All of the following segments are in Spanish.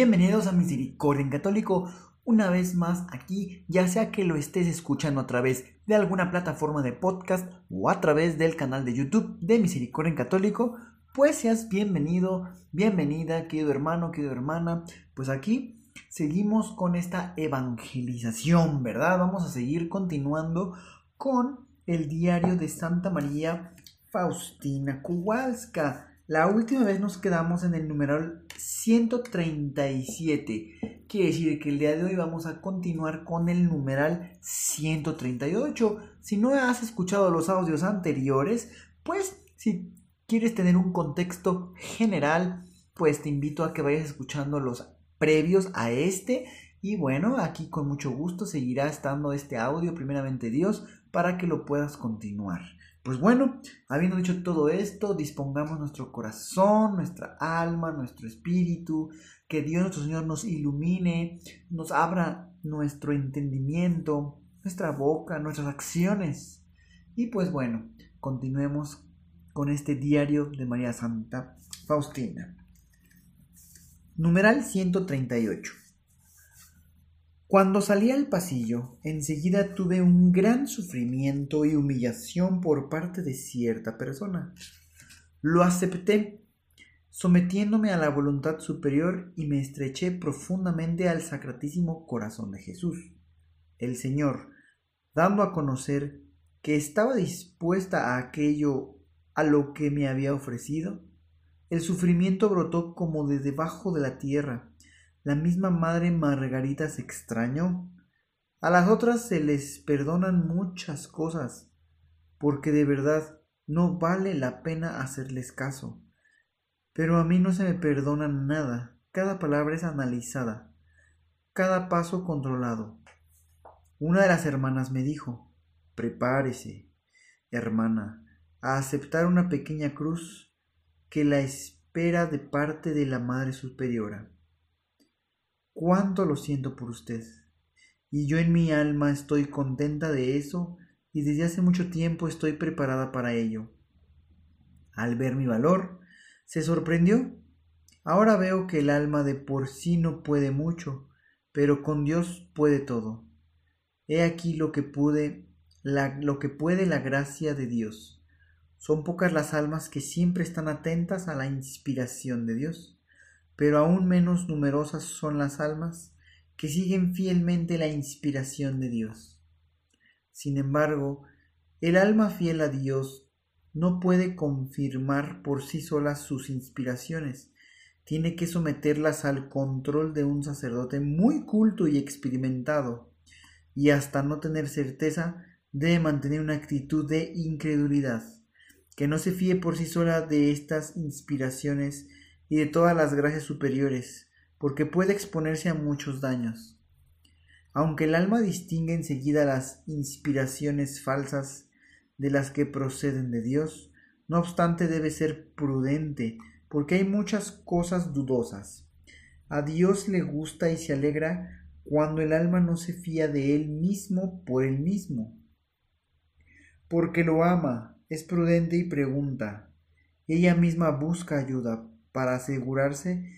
Bienvenidos a Misericordia en Católico, una vez más aquí, ya sea que lo estés escuchando a través de alguna plataforma de podcast o a través del canal de YouTube de Misericordia en Católico, pues seas bienvenido, bienvenida, querido hermano, querida hermana, pues aquí seguimos con esta evangelización, ¿verdad? Vamos a seguir continuando con el diario de Santa María Faustina Kowalska. La última vez nos quedamos en el numeral 137. Quiere decir que el día de hoy vamos a continuar con el numeral 138. Si no has escuchado los audios anteriores, pues si quieres tener un contexto general, pues te invito a que vayas escuchando los previos a este. Y bueno, aquí con mucho gusto seguirá estando este audio, primeramente Dios, para que lo puedas continuar. Pues bueno, habiendo dicho todo esto, dispongamos nuestro corazón, nuestra alma, nuestro espíritu, que Dios nuestro Señor nos ilumine, nos abra nuestro entendimiento, nuestra boca, nuestras acciones. Y pues bueno, continuemos con este diario de María Santa Faustina. Numeral 138. Cuando salí al pasillo, enseguida tuve un gran sufrimiento y humillación por parte de cierta persona. Lo acepté, sometiéndome a la voluntad superior y me estreché profundamente al sacratísimo corazón de Jesús. El Señor, dando a conocer que estaba dispuesta a aquello a lo que me había ofrecido, el sufrimiento brotó como de debajo de la tierra, la misma madre Margarita se extrañó. A las otras se les perdonan muchas cosas, porque de verdad no vale la pena hacerles caso. Pero a mí no se me perdona nada. Cada palabra es analizada, cada paso controlado. Una de las hermanas me dijo, prepárese, hermana, a aceptar una pequeña cruz que la espera de parte de la Madre Superiora cuánto lo siento por usted. Y yo en mi alma estoy contenta de eso y desde hace mucho tiempo estoy preparada para ello. Al ver mi valor, se sorprendió. Ahora veo que el alma de por sí no puede mucho, pero con Dios puede todo. He aquí lo que pude, lo que puede la gracia de Dios. Son pocas las almas que siempre están atentas a la inspiración de Dios pero aún menos numerosas son las almas que siguen fielmente la inspiración de Dios. Sin embargo, el alma fiel a Dios no puede confirmar por sí sola sus inspiraciones, tiene que someterlas al control de un sacerdote muy culto y experimentado, y hasta no tener certeza debe mantener una actitud de incredulidad, que no se fíe por sí sola de estas inspiraciones y de todas las gracias superiores, porque puede exponerse a muchos daños. Aunque el alma distingue enseguida las inspiraciones falsas de las que proceden de Dios, no obstante debe ser prudente, porque hay muchas cosas dudosas. A Dios le gusta y se alegra cuando el alma no se fía de él mismo por él mismo. Porque lo ama, es prudente y pregunta. Ella misma busca ayuda, para asegurarse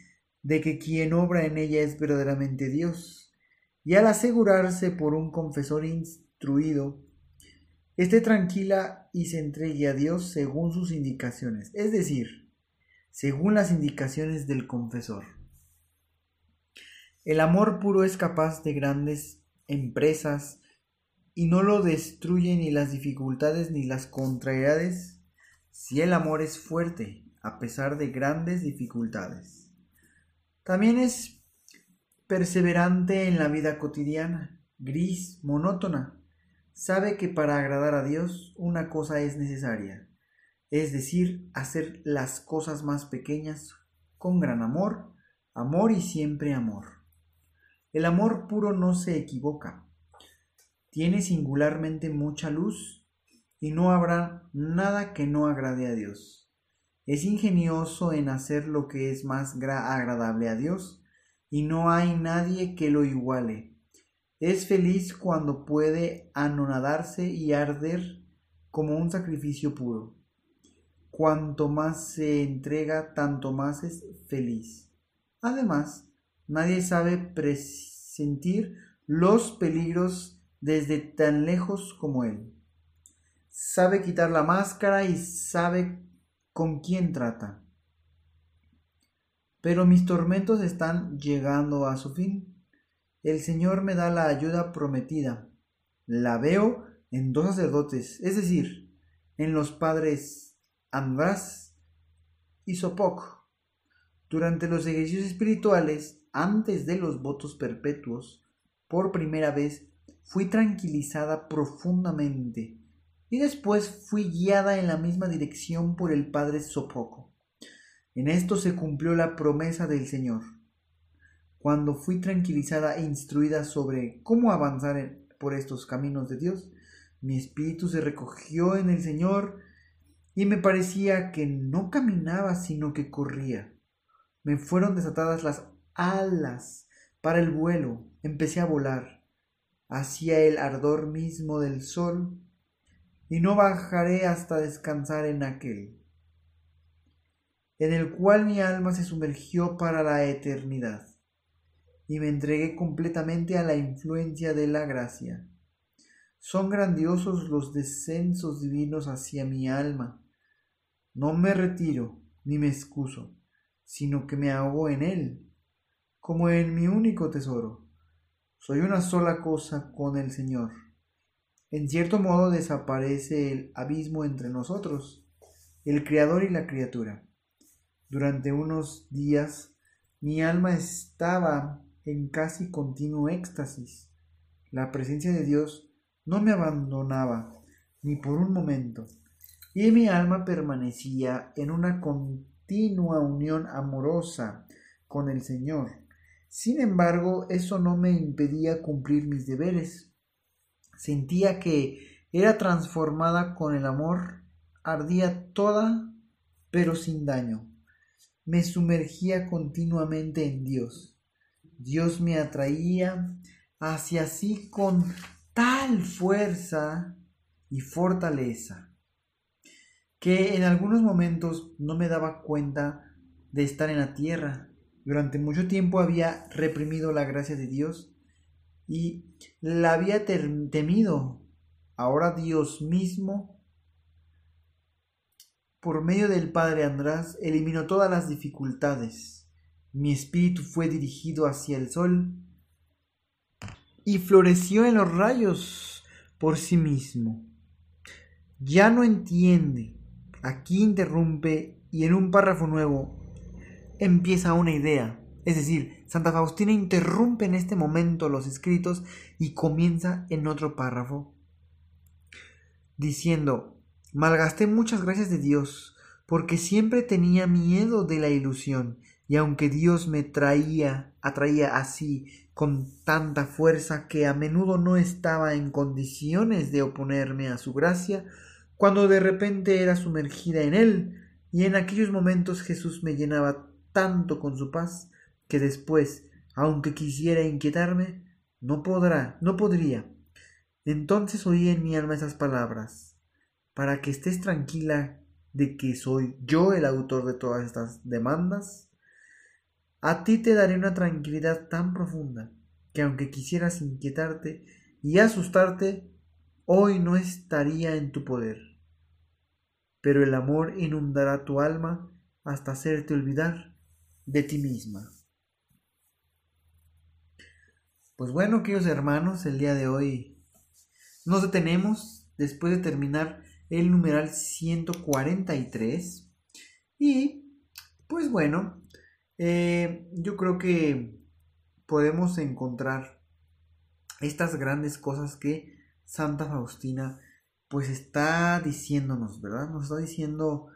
de que quien obra en ella es verdaderamente Dios, y al asegurarse por un confesor instruido, esté tranquila y se entregue a Dios según sus indicaciones, es decir, según las indicaciones del confesor. El amor puro es capaz de grandes empresas y no lo destruye ni las dificultades ni las contrariedades si el amor es fuerte a pesar de grandes dificultades. También es perseverante en la vida cotidiana, gris, monótona. Sabe que para agradar a Dios una cosa es necesaria, es decir, hacer las cosas más pequeñas con gran amor amor y siempre amor. El amor puro no se equivoca, tiene singularmente mucha luz y no habrá nada que no agrade a Dios. Es ingenioso en hacer lo que es más agradable a Dios y no hay nadie que lo iguale. Es feliz cuando puede anonadarse y arder como un sacrificio puro. Cuanto más se entrega, tanto más es feliz. Además, nadie sabe presentir los peligros desde tan lejos como él. Sabe quitar la máscara y sabe con quién trata. Pero mis tormentos están llegando a su fin. El Señor me da la ayuda prometida. La veo en dos sacerdotes, es decir, en los padres András y Sopoc. Durante los ejercicios espirituales, antes de los votos perpetuos, por primera vez fui tranquilizada profundamente y después fui guiada en la misma dirección por el padre Sopoco. En esto se cumplió la promesa del Señor. Cuando fui tranquilizada e instruida sobre cómo avanzar por estos caminos de Dios, mi espíritu se recogió en el Señor y me parecía que no caminaba sino que corría. Me fueron desatadas las alas para el vuelo, empecé a volar hacia el ardor mismo del sol y no bajaré hasta descansar en aquel, en el cual mi alma se sumergió para la eternidad y me entregué completamente a la influencia de la gracia. Son grandiosos los descensos divinos hacia mi alma no me retiro ni me excuso, sino que me ahogo en él, como en mi único tesoro. Soy una sola cosa con el Señor. En cierto modo desaparece el abismo entre nosotros, el Creador y la criatura. Durante unos días mi alma estaba en casi continuo éxtasis. La presencia de Dios no me abandonaba ni por un momento y mi alma permanecía en una continua unión amorosa con el Señor. Sin embargo, eso no me impedía cumplir mis deberes. Sentía que era transformada con el amor, ardía toda, pero sin daño. Me sumergía continuamente en Dios. Dios me atraía hacia sí con tal fuerza y fortaleza que en algunos momentos no me daba cuenta de estar en la tierra. Durante mucho tiempo había reprimido la gracia de Dios y la había temido. Ahora Dios mismo, por medio del Padre András, eliminó todas las dificultades. Mi espíritu fue dirigido hacia el sol y floreció en los rayos por sí mismo. Ya no entiende Aquí interrumpe y en un párrafo nuevo empieza una idea. Es decir, Santa Faustina interrumpe en este momento los escritos y comienza en otro párrafo diciendo, malgasté muchas gracias de Dios, porque siempre tenía miedo de la ilusión, y aunque Dios me traía, atraía así con tanta fuerza que a menudo no estaba en condiciones de oponerme a su gracia, cuando de repente era sumergida en él, y en aquellos momentos Jesús me llenaba tanto con su paz que después, aunque quisiera inquietarme, no podrá, no podría. Entonces oí en mi alma esas palabras, para que estés tranquila de que soy yo el autor de todas estas demandas, a ti te daré una tranquilidad tan profunda que aunque quisieras inquietarte y asustarte, hoy no estaría en tu poder pero el amor inundará tu alma hasta hacerte olvidar de ti misma. Pues bueno, queridos hermanos, el día de hoy nos detenemos después de terminar el numeral 143 y pues bueno, eh, yo creo que podemos encontrar estas grandes cosas que Santa Faustina pues está diciéndonos, ¿verdad? Nos está diciendo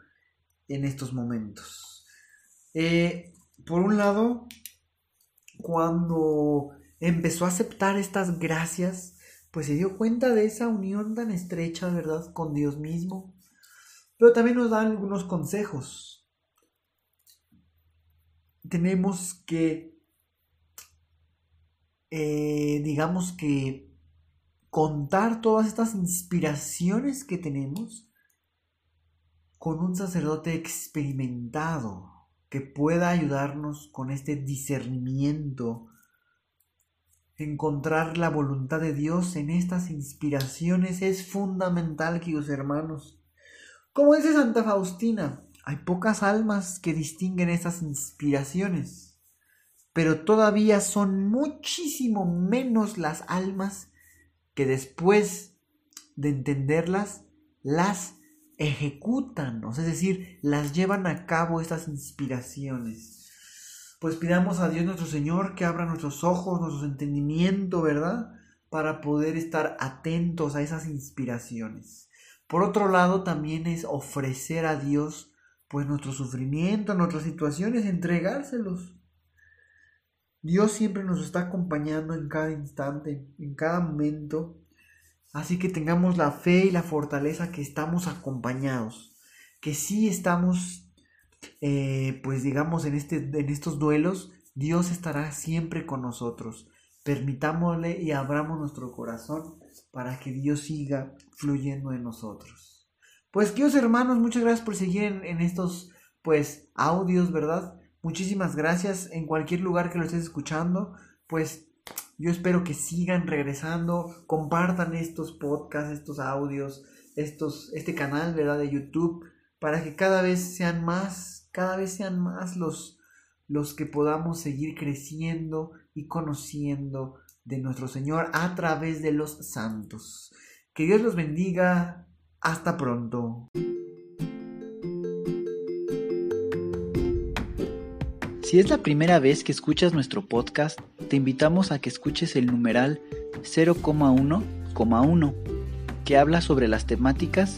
en estos momentos. Eh, por un lado, cuando empezó a aceptar estas gracias, pues se dio cuenta de esa unión tan estrecha, ¿verdad?, con Dios mismo. Pero también nos dan algunos consejos. Tenemos que, eh, digamos que, contar todas estas inspiraciones que tenemos con un sacerdote experimentado que pueda ayudarnos con este discernimiento, encontrar la voluntad de Dios en estas inspiraciones es fundamental, queridos hermanos. Como dice Santa Faustina, hay pocas almas que distinguen estas inspiraciones, pero todavía son muchísimo menos las almas que después de entenderlas las ejecutan, es decir, las llevan a cabo estas inspiraciones. Pues pidamos a Dios nuestro Señor que abra nuestros ojos, nuestro entendimiento, ¿verdad? Para poder estar atentos a esas inspiraciones. Por otro lado, también es ofrecer a Dios pues nuestro sufrimiento, nuestras situaciones, entregárselos. Dios siempre nos está acompañando en cada instante, en cada momento, Así que tengamos la fe y la fortaleza que estamos acompañados, que sí estamos, eh, pues digamos, en, este, en estos duelos, Dios estará siempre con nosotros. Permitámosle y abramos nuestro corazón para que Dios siga fluyendo en nosotros. Pues queridos hermanos, muchas gracias por seguir en, en estos pues audios, ¿verdad? Muchísimas gracias en cualquier lugar que lo estés escuchando. Pues yo espero que sigan regresando, compartan estos podcasts, estos audios, estos, este canal, ¿verdad? De YouTube, para que cada vez sean más, cada vez sean más los, los que podamos seguir creciendo y conociendo de nuestro Señor a través de los santos. Que Dios los bendiga. Hasta pronto. Si es la primera vez que escuchas nuestro podcast, te invitamos a que escuches el numeral 0,1,1, que habla sobre las temáticas